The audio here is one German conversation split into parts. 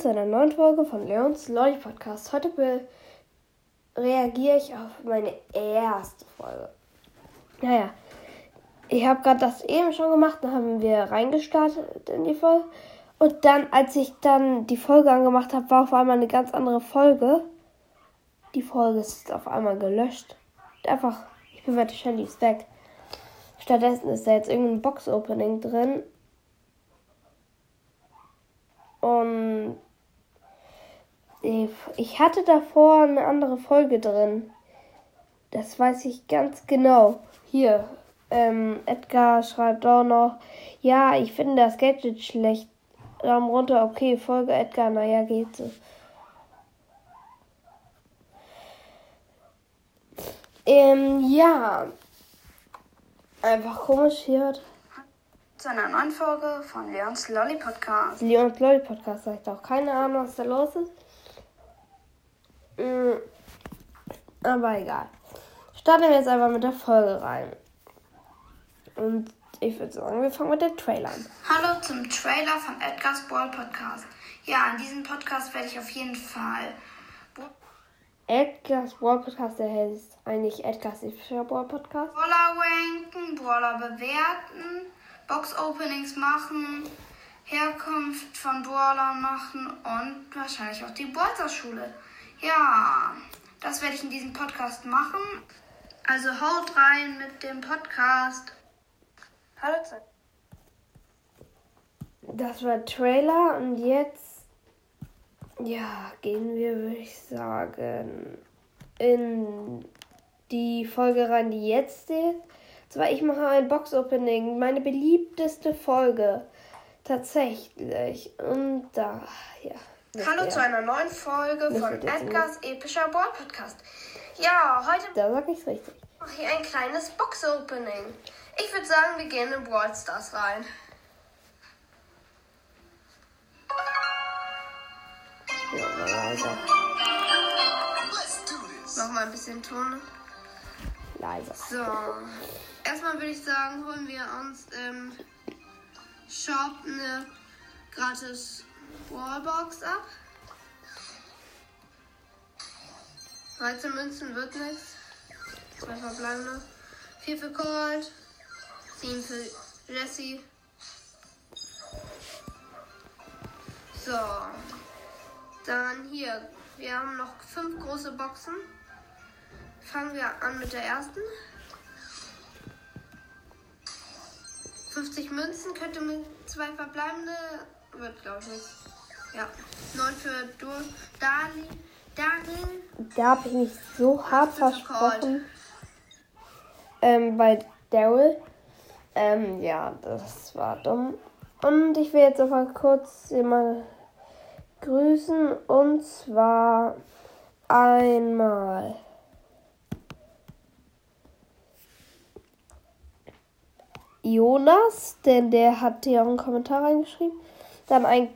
zu einer neuen Folge von Leons Lolly Podcast. Heute reagiere ich auf meine erste Folge. Naja, ich habe gerade das eben schon gemacht, dann haben wir reingestartet in die Folge. Und dann, als ich dann die Folge angemacht habe, war auf einmal eine ganz andere Folge. Die Folge ist auf einmal gelöscht. Einfach, ich bewerte Shelly ist weg. Stattdessen ist da jetzt irgendein Box-Opening drin. Und ich hatte davor eine andere Folge drin. Das weiß ich ganz genau. Hier, ähm, Edgar schreibt auch noch, ja, ich finde das Gadget schlecht. Daumen runter, okay, Folge Edgar, naja, geht so. Ähm, ja. Einfach komisch hier. Zu einer neuen Folge von Leons Lolly Podcast. Leons Lolly Podcast, sagt auch keine Ahnung, was da los ist. Mhm. Aber egal. Starten wir jetzt einfach mit der Folge rein. Und ich würde sagen, wir fangen mit dem Trailer an. Hallo zum Trailer von Edgar's Ball Podcast. Ja, in diesem Podcast werde ich auf jeden Fall. Edgar's Ball Podcast, der heißt eigentlich Edgar's Fischer Ball Podcast. Brawler ranken, Brawler bewerten, Box Openings machen, Herkunft von Brawlern machen und wahrscheinlich auch die Bolzer Schule. Ja, das werde ich in diesem Podcast machen. Also haut rein mit dem Podcast. Hallo Zeit. Das war Trailer und jetzt, ja, gehen wir, würde ich sagen, in die Folge rein, die jetzt steht. Zwar, ich mache ein Box-Opening, meine beliebteste Folge. Tatsächlich. Und da, ja. Hallo zu einer neuen Folge von Edgars epischer Ball Podcast. Ja, heute. Da sag ich's richtig. Mache hier ein kleines Box-Opening. Ich würde sagen, wir gehen in Brawl Stars rein. Ja, leiser. Nochmal ein bisschen Ton. Leiser. So. Erstmal würde ich sagen, holen wir uns im Shop eine gratis Wallbox ab. 13 Münzen wird nichts. Zwei verbleibende. 4 für Cold. 10 für Jesse. So. Dann hier. Wir haben noch 5 große Boxen. Fangen wir an mit der ersten. 50 Münzen könnte mit zwei verbleibende. Wird, glaube ich, nicht. Ja. 9 für Dur Dali. Darin. Da habe ich mich so hart versprochen. Ähm, bei Daryl. Ähm, ja, das war dumm. Und ich will jetzt einfach kurz mal grüßen. Und zwar einmal. Jonas, denn der hat hier auch einen Kommentar reingeschrieben. Dann ein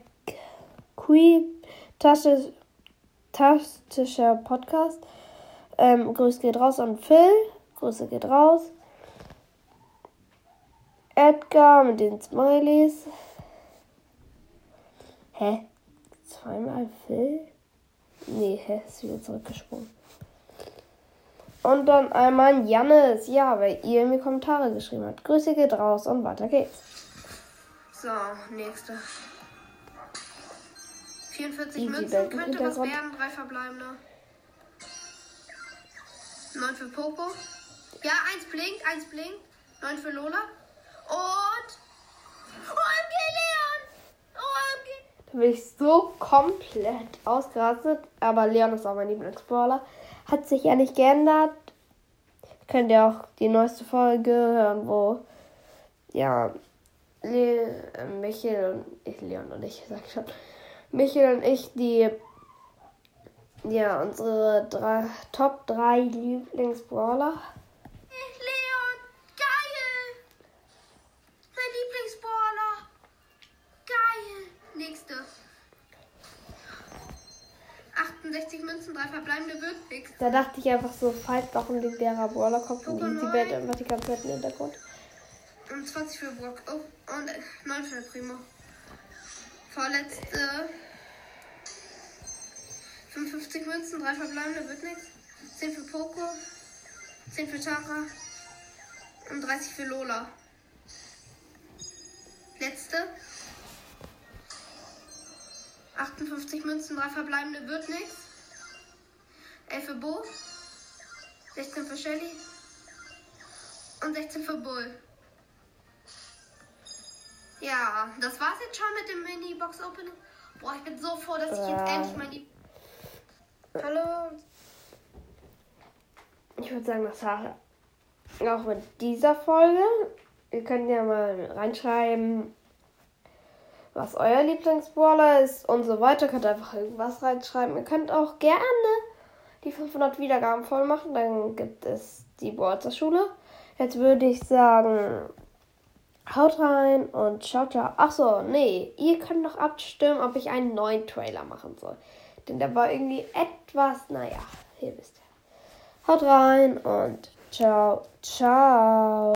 Quee-tastischer Podcast. Ähm, Grüße geht raus an Phil. Grüße geht raus. Edgar mit den Smileys. Hä? Zweimal Phil? Nee, hä? Ist wieder zurückgesprungen. Und dann einmal Jannis, ja, weil ihr mir Kommentare geschrieben habt. Grüße geht raus und weiter geht's. So, nächste. 44 Münzen könnte was werden, drei verbleibende. 9 für Poco. Ja, eins blinkt, eins blinkt. 9 für Lola. Und. OMG Leon! OMG! Da bin ich so komplett ausgerastet. Aber Leon ist auch mein Lieblingsbrawler. Hat sich ja nicht geändert. Könnt ihr auch die neueste Folge hören, wo. Ja. Le Michael und ich, Leon und ich, sag schon. Michael und ich die. Ja, unsere drei, Top 3 Lieblingsbrawler Leon, geil! Mein Lieblingsbrawler. Geil. Nächste. 68 Münzen, drei verbleibende nix. Da dachte ich einfach so, falls noch ein legendärer Brawler kommt und die Welt einfach die ganze Zeit im Hintergrund. Und 20 für Brock. Oh, und 9 für Primo. Vorletzte. 50 Münzen, 3 verbleibende, wird nichts. 10 für Poco, 10 für Tara und 30 für Lola. Letzte. 58 Münzen, 3 verbleibende, wird nichts. 11 für Bo, 16 für Shelly und 16 für Bull. Ja, das war's jetzt schon mit dem Mini-Box-Opening. Boah, ich bin so froh, dass ich jetzt endlich meine... Hallo? Ich würde sagen, das war's auch mit dieser Folge. Ihr könnt ja mal reinschreiben, was euer Lieblingsbrawler ist und so weiter. Könnt einfach irgendwas reinschreiben. Ihr könnt auch gerne die 500 Wiedergaben voll machen. Dann gibt es die Brawler-Schule. Jetzt würde ich sagen, haut rein und ciao, ciao. Ach so, nee, ihr könnt noch abstimmen, ob ich einen neuen Trailer machen soll. Denn der war irgendwie etwas, naja, ihr wisst ja. Haut rein und ciao, ciao.